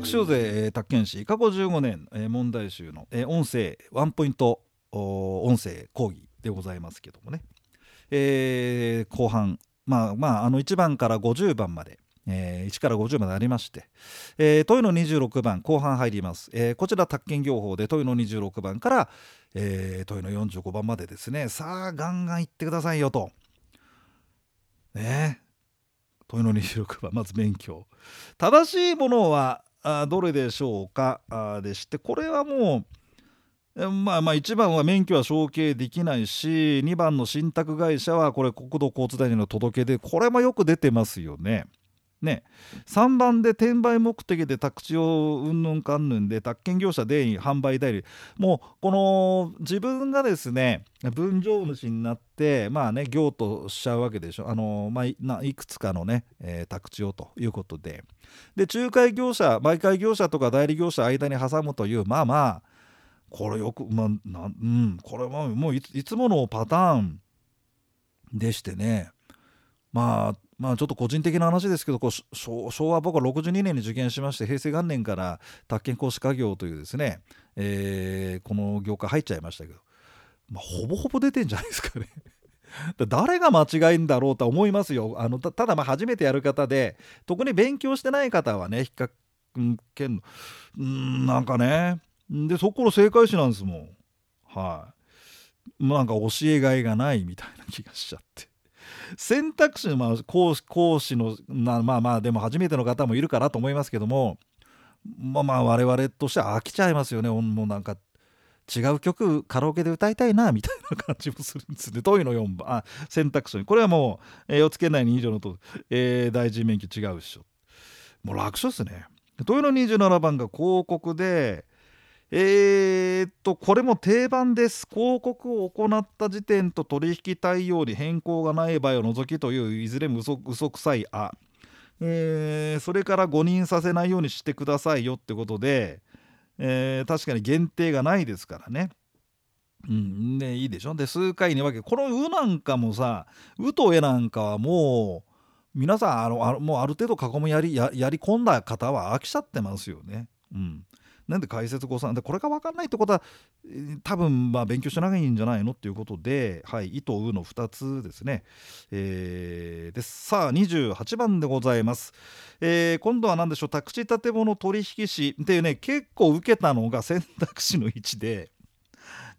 索しようぜ宅建士過去15年、えー、問題集の、えー、音声ワンポイント音声講義でございますけどもね、えー、後半まあまああの1番から50番までえー、1から50までありまして、えー、問いの26番後半入ります、えー、こちら宅建業法で問いの26番から、えー、問いの45番までですね。さあガンガンいってくださいよと。ね。問いの26番まず勉強。正しいものはあどれでしょうか？あでしてこれはもうまあまあ1番は免許は承継できないし2番の信託会社はこれ国土交通大臣の届け出これもよく出てますよね。ね、3番で転売目的で宅地をうんぬんかんぬんで宅建業者で販売代理。もうこの自分がですね分譲主になってまあね業としちゃうわけでしょ。あの、まあ、いくつかのね、えー、宅地をということで。で仲介業者媒介業者とか代理業者間に挟むというまあまあこれよくまあなうんこれはもういつものパターンでしてね。まあまあちょっと個人的な話ですけどこう昭和僕は62年に受験しまして平成元年から宅建講師家業というですね、えー、この業界入っちゃいましたけど、まあ、ほぼほぼ出てんじゃないですかね。誰が間違いんだろうとは思いますよ。あのただまあ初めてやる方で特に勉強してない方はね引っ掛けんのうんなんかねでそこの正解詞なんですもん。はい、なんか教えがいがないみたいな気がしちゃって。選択肢の、まあ、講講師のなまあまあでも初めての方もいるかなと思いますけどもまあまあ我々としては飽きちゃいますよねもうなんか違う曲カラオケで歌いたいなみたいな感じもするんですね。問いの4番あ選択肢これはもう、えー、つけないに以上のと、えー、大臣免許違うっしょ。もう楽勝っすね。問いの27番が広告でえー、っとこれも定番です広告を行った時点と取引対応に変更がない場合を除きといういずれも嘘嘘くさいあ、えー、それから誤認させないようにしてくださいよってことで、えー、確かに限定がないですからね。うん、ねいいでしょで数回に分けこの「う」なんかもさ「う」と「え」なんかはもう皆さんあのあもうある程度囲むやりややり込んだ方は飽きちゃってますよね。うん、なんで解説誤算でこれが分かんないってことは多分まあ勉強しなきゃいいんじゃないのっていうことで、はい、意とうの2つですね。えー、でさあ28番でございます。えー、今度は何でしょう？宅地建物取引士っていうね結構受けたのが選択肢の位置で。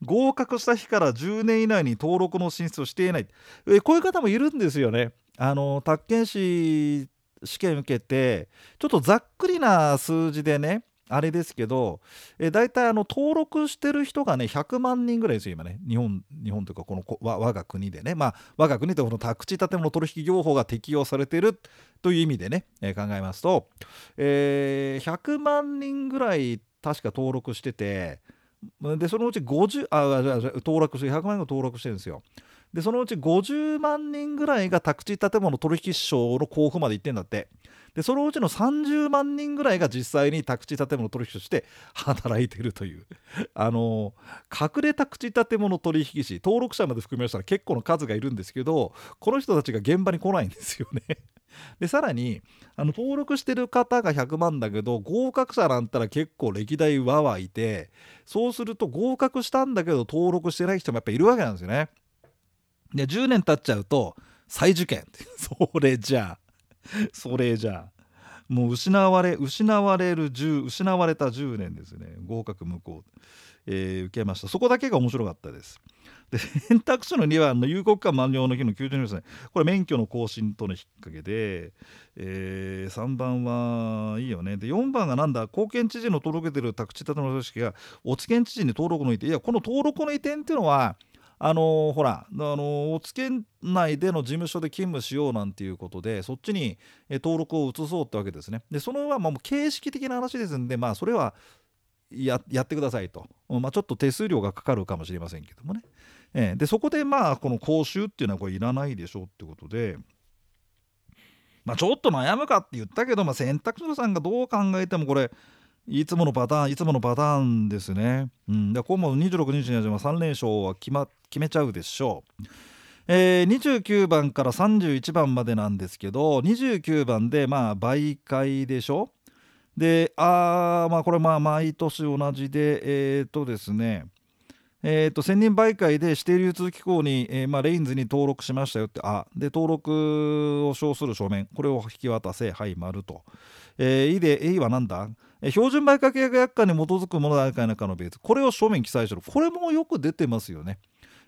合格した日から10年以内に登録の申請をしていない、え、こういう方もいるんですよね。あの宅建士試験受けてちょっとざっくりな数字でねあれですけど、えー、大体あの登録してる人がね100万人ぐらいですよ今ね日本日本というかこの我が国でねまあ我が国でこの宅地建物取引業法が適用されてるという意味でね、えー、考えますと、えー、100万人ぐらい確か登録しててでそのうち50あ登録して100万人が登録してるんですよ。でそのうち50万人ぐらいが宅地建物取引証の交付まで行ってんだって。でそのうちの30万人ぐらいが実際に宅地建物取引として働いてるというあの隠れ宅地建物取引士登録者まで含めましたら結構の数がいるんですけどこの人たちが現場に来ないんですよね でさらにあの登録してる方が100万だけど合格者なんたら結構歴代わわいてそうすると合格したんだけど登録してない人もやっぱいるわけなんですよね。で10年経っちゃうと再受験。それじゃあ。それじゃあ。もう失われ失われる10失われた10年ですね。合格無効、えー、受けました。そこだけが面白かったです。で選択肢の2番の有国間満了の日の90年ですね。これ免許の更新との引っ掛けで、えー、3番はいいよね。で4番がなんだ？貢献知事の届けてる宅地建物組織がお知見知事に登録の移転いやこの登録の移転っていうのはあの、ほら、あの、お付け内での事務所で勤務しようなんていうことでそっちに登録を移そうってわけですね。でそのはまあ形式的な話ですんで、まあ、それはやってくださいと、まあ、ちょっと手数料がかかるかもしれませんけどもね。えー、でそこでまあこの講習っていうのはこれいらないでしょうってことで。まあ、ちょっと悩むかって言ったけど、まあ、選択肢さんがどう考えてもこれいつものパターンいつものパターンですね。うん、で今後26日には3連勝は決,、ま、決めちゃうでしょう。えー、29番から31番までなんですけど29番でまあ媒介でしょ。であまあこれまあ毎年同じでえっ、とですねえーと、専任媒介で指定流通機構に、えー、まあ、レインズに登録しましたよってあで登録を証する書面これを引き渡せ。はい丸と、えー、いで A は何だ、標準売価契約約款に基づくものであるか否かの別これを書面記載しろこれもよく出てますよね。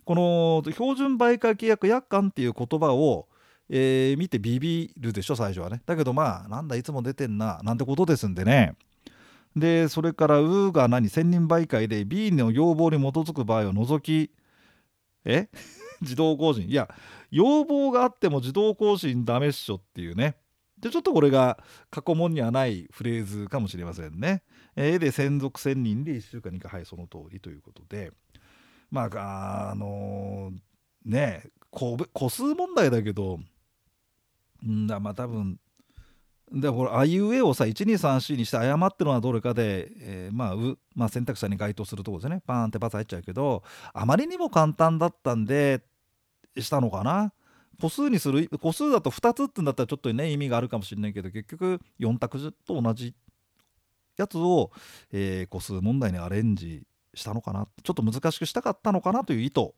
この標準売価契約約款っていう言葉をえー、見てビビるでしょ最初はね。だけどまあなんだいつも出てんななんてことですんでね。でそれから「う」が何専任媒介で B の要望に基づく場合を除きえ？自動更新。いや要望があっても自動更新ダメっしょっていうね。でちょっとこれが過去問にはないフレーズかもしれませんね。えー、で専属1000人で1週間に1回はいその通りということで。まああのー、ね個数問題だけど。んだまあ多分でこれあいうえをさ1234にして誤ってるのはどれかで、えー、まあう、まあ、選択肢に該当するところですね。パーンってパス入っちゃうけどあまりにも簡単だったんでしたのかな？個数にする個数だと2つってんだったらちょっとね意味があるかもしれないけど結局4択と同じやつを、えー、個数問題にアレンジしたのかなちょっと難しくしたかったのかなという意図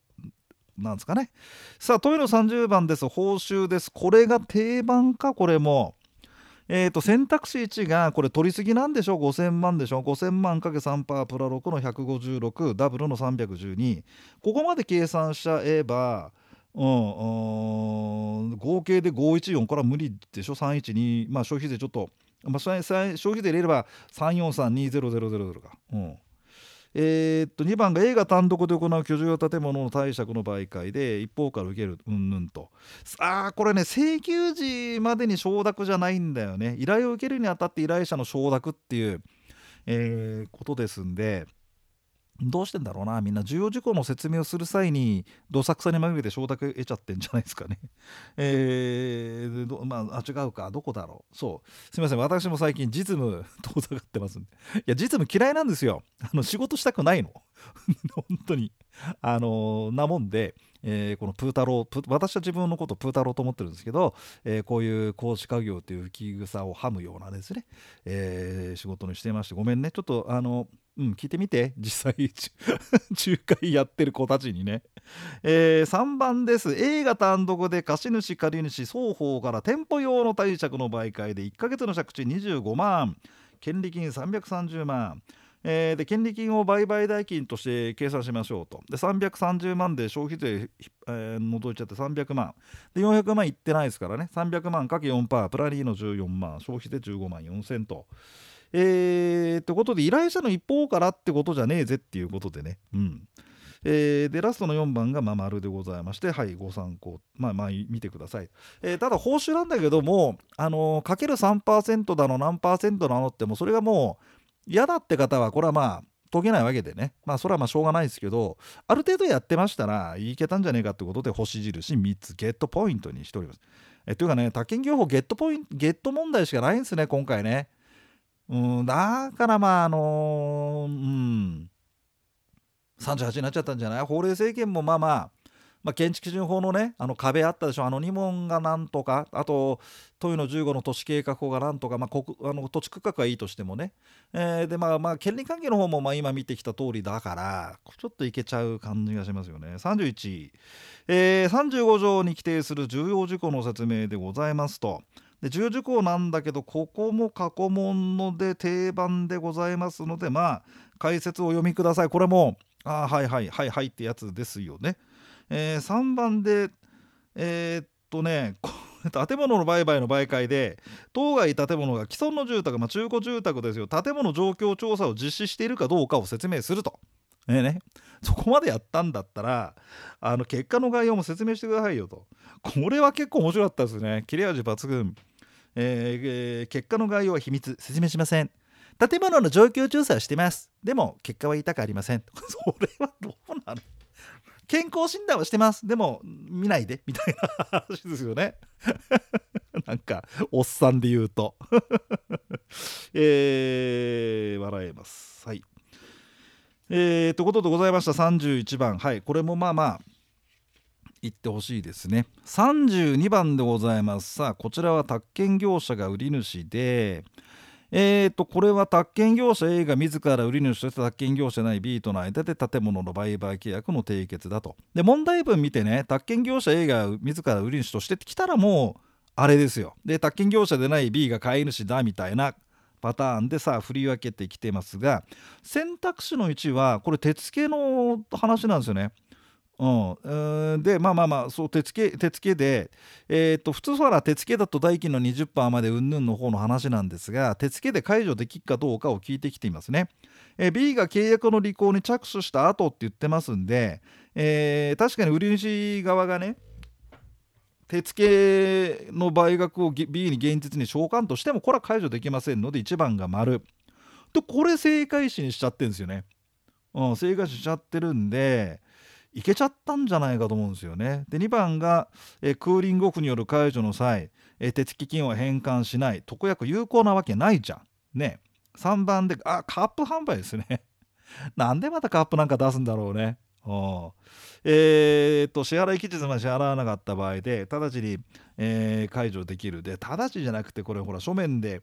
なんですかね。さあ問いの30番です。報酬です。これが定番かこれも。えー、と選択肢1がこれ取りすぎなんでしょ5000万でしょ5000万かけ3パープラ6の156ダブルの312ここまで計算しちゃえば、うん、合計で514から無理でしょ？312まあ消費税ちょっと、まあ、消費税入れれば3432000か。うん。えー、っと2番が映画単独で行う居住用建物の貸借の媒介で一方から受けるうんぬんと。ああこれね請求時までに承諾じゃないんだよね。依頼を受けるにあたって依頼者の承諾っていう、えー、ことですんで。どうしてんだろうなみんな。重要事項の説明をする際にどさくさに紛れて承諾得ちゃってんじゃないですかね。えー、まああ違うか。どこだろう。そう。すみません。私も最近実務 遠ざかってますんで。いや実務嫌いなんですよ。あの仕事したくないの。本当に。あのなもんでえー、このプータロー私は自分のことプータローと思ってるんですけど、えー、こういう工事家業という浮き草をはむようなですね、えー、仕事にしていまして。ごめんね。ちょっとあのうん聞いてみて。実際 仲介やってる子たちにね、えー、3番です。映画単独で貸主借り主双方から店舗用の貸借の媒介で1ヶ月の借地25万。権利金330万。えー、で権利金を売買代金として計算しましょうと。で330万で消費税、えー、除いちゃって300万。で400万いってないですからね。300万かけ4パープラリーの14万。消費税15万4000と。えー、ってことで依頼者の一方からってことじゃねえぜっていうことでね。うんえー、でラストの4番がまあ丸でございましてはいご参考まあまあ見てください、えー、ただ報酬なんだけどもあの、かける3%だの何パーセントなのってもうそれがもう嫌だって方はこれはまあ解けないわけでねまあそれはまあしょうがないですけどある程度やってましたらいけたんじゃねえかってことで星印3つゲットポイントにしております。えというかね宅建業法ゲットポイントゲット問題しかないんですね今回ね。うんだからまああの、うん38になっちゃったんじゃない？法令政権もまあまあまあ、建築基準法のねあの壁あったでしょ？あの2問がなんとかあと問の15の都市計画法がなんとか、まあ、国あの土地区画はいいとしてもね、えー、でまあまあ権利関係の方もまあ今見てきた通りだからちょっといけちゃう感じがしますよね。31、えー、35条に規定する重要事項の説明でございますと。で重要事項なんだけどここも過去問ので定番でございますのでまあ解説を読みください。これもあはいはいはいはいってやつですよね。えー、3番でえー、っとね 建物の売買の媒介で当該建物が既存の住宅、まあ、中古住宅ですよ。建物状況調査を実施しているかどうかを説明すると。ねね、そこまでやったんだったらあの結果の概要も説明してくださいよと。これは結構面白かったですね。切れ味抜群、えー、結果の概要は秘密説明しません。建物の状況調査はしてます。でも結果は言いたくありません。それはどうなの？健康診断はしてます。でも見ないで。みたいな話ですよね。なんかおっさんで言うと。えー、笑えます。はい。えー、ということでございました。31番。はい。これもまあまあ言ってほしいですね32番でございますさあこちらは宅建業者が売り主でえー、とこれは宅建業者 A が自ら売り主として宅建業者ない B との間で建物の売買契約の締結だと。で問題文見てね宅建業者 A が自ら売り主としてってきたらもうあれですよ。で宅建業者でない B が買い主だみたいなパターンでさ振り分けてきてますが選択肢の1はこれ手付けの話なんですよね。うん、でまあまあまあそう手付け手付けで、えー、と普通ほら手付けだと代金の20%までうんぬんの方の話なんですが手付けで解除できるかどうかを聞いてきていますね。えー、B が契約の履行に着手した後って言ってますんで、えー、確かに売り主側がね手付けの倍額を B に現実に償還としてもこれは解除できませんので1番が丸でこれ正解視にしちゃってるんですよね。うん、正解しちゃってるんでいけちゃったんじゃないかと思うんですよね。で2番が、えクーリングオフによる解除の際、え手付金を返還しない特約有効なわけないじゃん。ね。3番であカップ販売ですね。なんでまたカップなんか出すんだろうね。えー、っと支払い期日まで支払わなかった場合で直ちに、えー、解除できるで直ちじゃなくてこれほら書面で、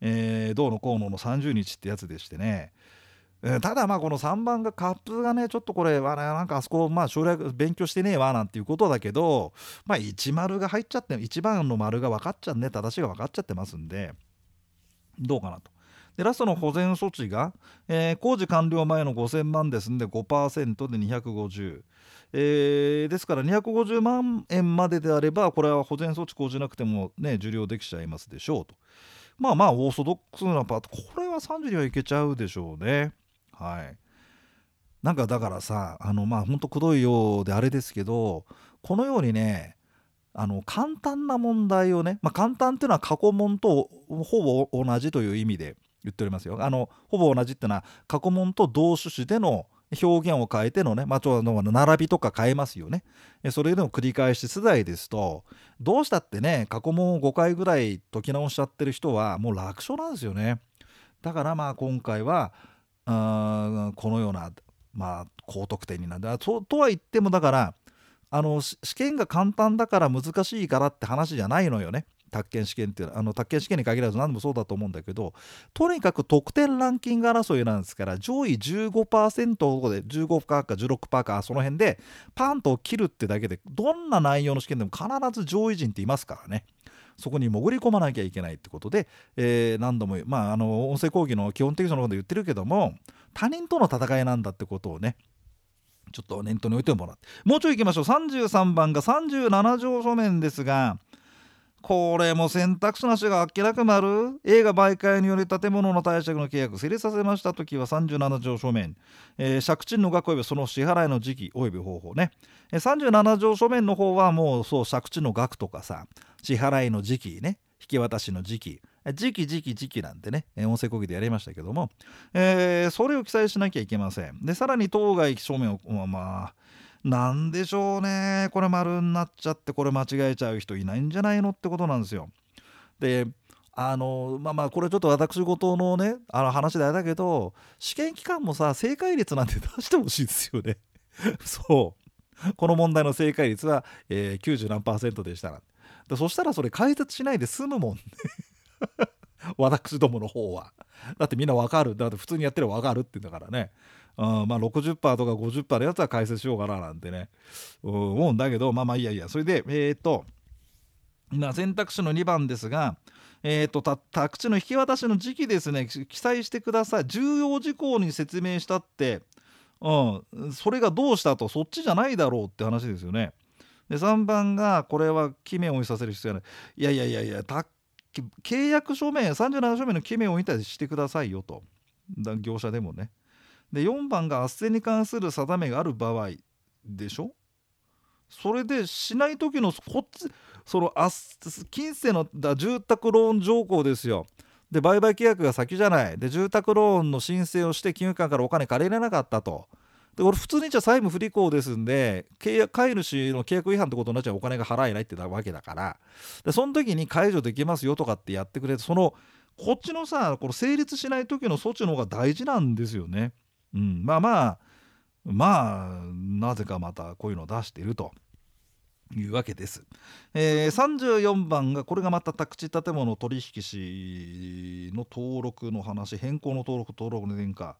えー、どうのこうのの30日ってやつでしてねただまあこの3番がカップがねちょっとこれはなんかあそこまあ省略勉強してねえわなんていうことだけどまあ1丸が入っちゃって1番の丸が分かっちゃうね正しいが分かっちゃってますんでどうかなと。でラストの保全措置が、えー、工事完了前の5000万ですんで5%で250、えー、ですから250万円までであればこれは保全措置講じなくてもね受領できちゃいますでしょうと。まあまあオーソドックスなパートこれは30にはいけちゃうでしょうね。はいなんかだからさあのまあほんとくどいようであれですけどこのようにねあの簡単な問題をね、まあ、簡単っていうのは過去問とほぼ同じという意味で言っておりますよ。あのほぼ同じっていうのは過去問と同種子での表現を変えてのね、まあ、ちょの並びとか変えますよね。それでも繰り返し世代ですとどうしたってね過去問を5回ぐらい解き直しちゃってる人はもう楽勝なんですよね。だからまあ今回はこのような、まあ、高得点になるととは言ってもだからあの試験が簡単だから難しいからって話じゃないのよね。宅建試験っていうのはあの宅建試験に限らず何でもそうだと思うんだけどとにかく得点ランキング争いなんですから上位15%で15%か16%かその辺でパンと切るってだけでどんな内容の試験でも必ず上位陣っていますからね。そこに潜り込まなきゃいけないってことで、えー、何度も、まあ、あの音声講義の基本的そのことで言ってるけども他人との戦いなんだってことをねちょっと念頭に置いてもらって。もうちょい行きましょう。33番が37条書面ですがこれも選択肢なしがあっけなくなる。映画媒介により建物の貸借の契約を成立させました時は37条書面、えー、借地の額及びその支払いの時期及び方法ね、えー、37条書面の方はもうそう借地の額とかさ支払いの時期ね。引き渡しの時期。時期時期時期なんてね。音声講義でやりましたけども、えー、それを記載しなきゃいけません。でさらに当該書面をまあなんでしょうね。これ丸になっちゃってこれ間違えちゃう人いないんじゃないのってことなんですよ。であのまあまあこれちょっと私事のねあの話であれだけど試験期間もさ正解率なんて出してほしいですよね。そう。この問題の正解率は、えー、90何パーセントでしたら。そしたらそれ解説しないで済むもんね。私どもの方は。だってみんなわかる。だって普通にやってればわかるって言うんだからね。あまあ60%とか50%のやつは解説しようかななんてね。思うんだけどまあまあいやいや。それでえっ、ー、と選択肢の2番ですがえーと、宅地の引き渡しの時期ですね。記載してください。重要事項に説明したって、うん、それがどうしたとそっちじゃないだろうって話ですよね。で3番がこれは記名を印させる必要ない。いやいやいやいや契約書面37書面の記名を印りしてくださいよと。業者でもね。で4番が斡旋に関する定めがある場合でしょ？それでしない時のこっちその金銭のだ住宅ローン条項ですよ。で売買契約が先じゃない。で住宅ローンの申請をして金融機関からお金借りれなかったと。でこれ普通に言っちゃ債務不履行ですんで契約飼い主の契約違反ってことになっちゃうお金が払えないってわけだから。でその時に解除できますよとかってやってくれてそのこっちのさこの成立しない時の措置の方が大事なんですよね。うん、まあまあまあなぜかまたこういうのを出していると。いうわけです、えー、34番がこれがまた宅地建物取引士の登録の話変更の登録登録の変化。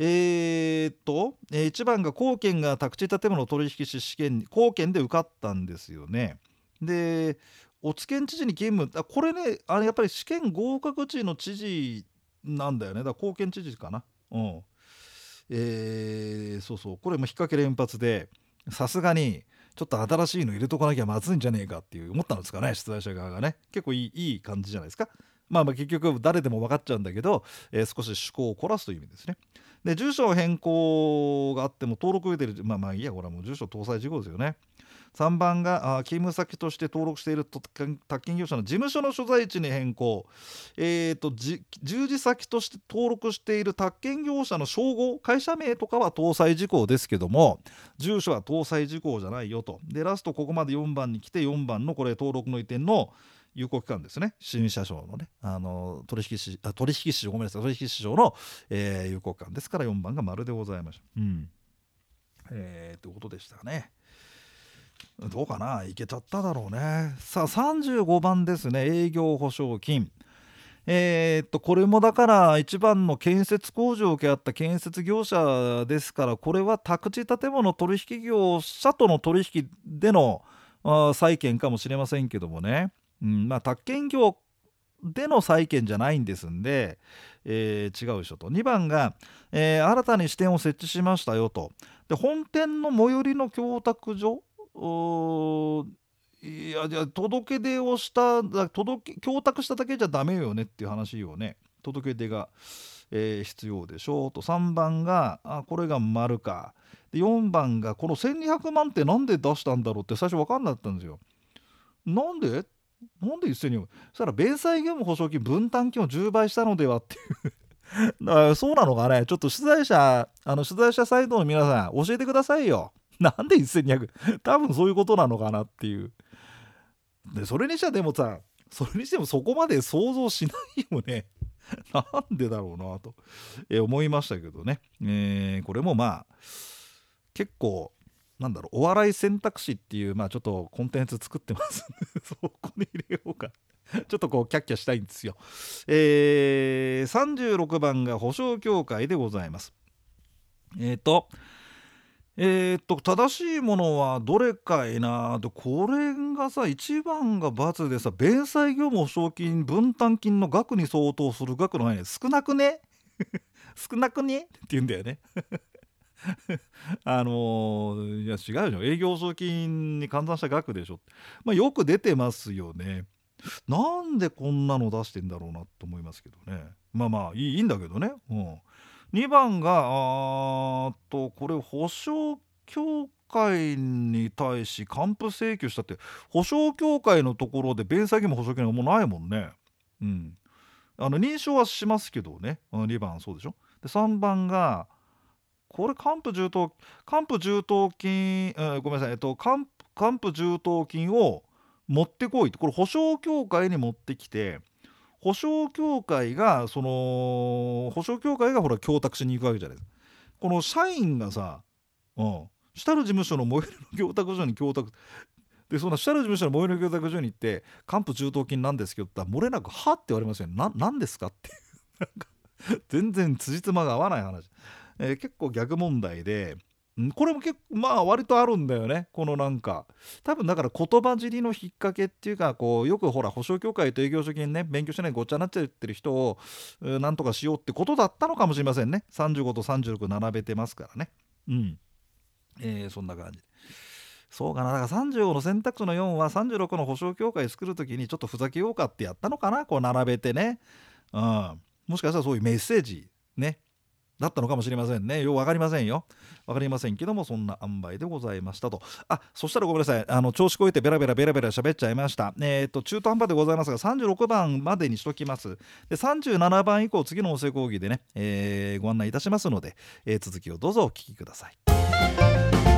えー、っと、え1番が貢献が宅地建物取引士試験貢献で受かったんですよね。でお津県知事に勤務あこれねあれやっぱり試験合格地の知事なんだよね。だから貢献知事かな。うん。えー、そうそう。これも引っ掛け連発でさすがにちょっと新しいの入れとかなきゃまずいんじゃねえかっていう思ったんですかね出題者側がね。結構いいいい感じじゃないですか。まあまあ結局誰でも分かっちゃうんだけど、えー、少し趣向を凝らすという意味ですね。で住所変更があっても登録を得てるまあまあいいやこれはもう住所搭載事項ですよね。3番が勤務先として登録している宅建業者の事務所の所在地に変更、えーと、従事先として登録している宅建業者の称号会社名とかは搭載事項ですけども住所は搭載事項じゃないよとでラストここまで4番に来て4番のこれ登録の移転の有効期間ですね新社長のねあの取引士あ取引士ごめんなさい取引市場の、えー、有効期間ですから4番が丸でございました。うんえー、ということでしたね。どうかな？いけちゃっただろうね。さあ35番ですね。営業保証金。えー、っとこれもだから一番の建設工事を受け合った建設業者ですからこれは宅地建物取引業者との取引での債権かもしれませんけどもね、うんまあ、宅建業での債権じゃないんですんで、えー、違うでしょと。2番が、えー、新たに支店を設置しましたよと。で本店の最寄りの供託所いやじゃ届け出をした届け供託しただけじゃダメよねっていう話をね。届け出が、えー、必要でしょうと。3番があこれが丸か。で4番がこの1200万って何で出したんだろうって最初分かんなかったんですよ。なんで？なんで1000人そしたら弁済業務保証金分担金を10倍したのではっていう。だからそうなのかね？ちょっと取材者あの取材者サイトの皆さん教えてくださいよ。なんで1200多分そういうことなのかなっていう。でそれにしてはでもさそれにしてもそこまで想像しないよね。なんでだろうなと、え思いましたけどね、えー、これもまあ結構なんだろうお笑い選択肢っていうまあちょっとコンテンツ作ってます。そこに入れようか。ちょっとこうキャッキャしたいんですよ。えー、36番が保証協会でございます。えっ、ー、とえー、っと正しいものはどれかいなとこれがさ1番が×でさ弁済業務保証金分担金の額に相当する額の範囲少なくね？少なくね？って言うんだよね。あのー、いや違うよ営業保証金に換算した額でしょ、まあ、よく出てますよね。なんでこんなの出してんだろうなと思いますけどね。まあまあいいいいんだけどね。うん。2番があとこれ保証協会に対し還付請求したって保証協会のところで弁済義務保証金がもうないもんね。うん、あの認証はしますけどね2番そうでしょ？で3番がこれ還付充当還付充当金、えごめんなさい、えっと、還付充当金を持ってこいってこれ保証協会に持ってきて保証協会がその保証協会がほら供託しに行くわけじゃないですかこの社員がさ、うん、下の事務所の最寄りの供託所に供託でそんな下の事務所の最寄りの供託所に行って「還付中等金なんですけど」って言ったら漏れなく「は?」って言われますよね「何ですか?」っていう全然辻褄が合わない話、えー、結構逆問題でこれも結構まあ割とあるんだよね。このなんか多分だから言葉尻の引っ掛けっていうかこうよくほら保証協会と営業所金ね勉強してないごっちゃになっちゃってる人をなんとかしようってことだったのかもしれませんね。35と36並べてますからね。うん。えー、そんな感じ。そうかな。だから35の選択肢の4は36の保証協会作る時にちょっとふざけようかってやったのかなこう並べてね。うん。もしかしたらそういうメッセージねだったのかもしれませんね。よう分かりませんよ。分かりませんけども、そんな塩梅でございましたと。あ、そしたらごめんなさい。あの、調子こいてベラベラベラベラ喋っちゃいました。えっ、と、中途半端でございますが、36番までにしときます。で、37番以降、次の音声講義でね、えー、ご案内いたしますので、えー、続きをどうぞお聞きください。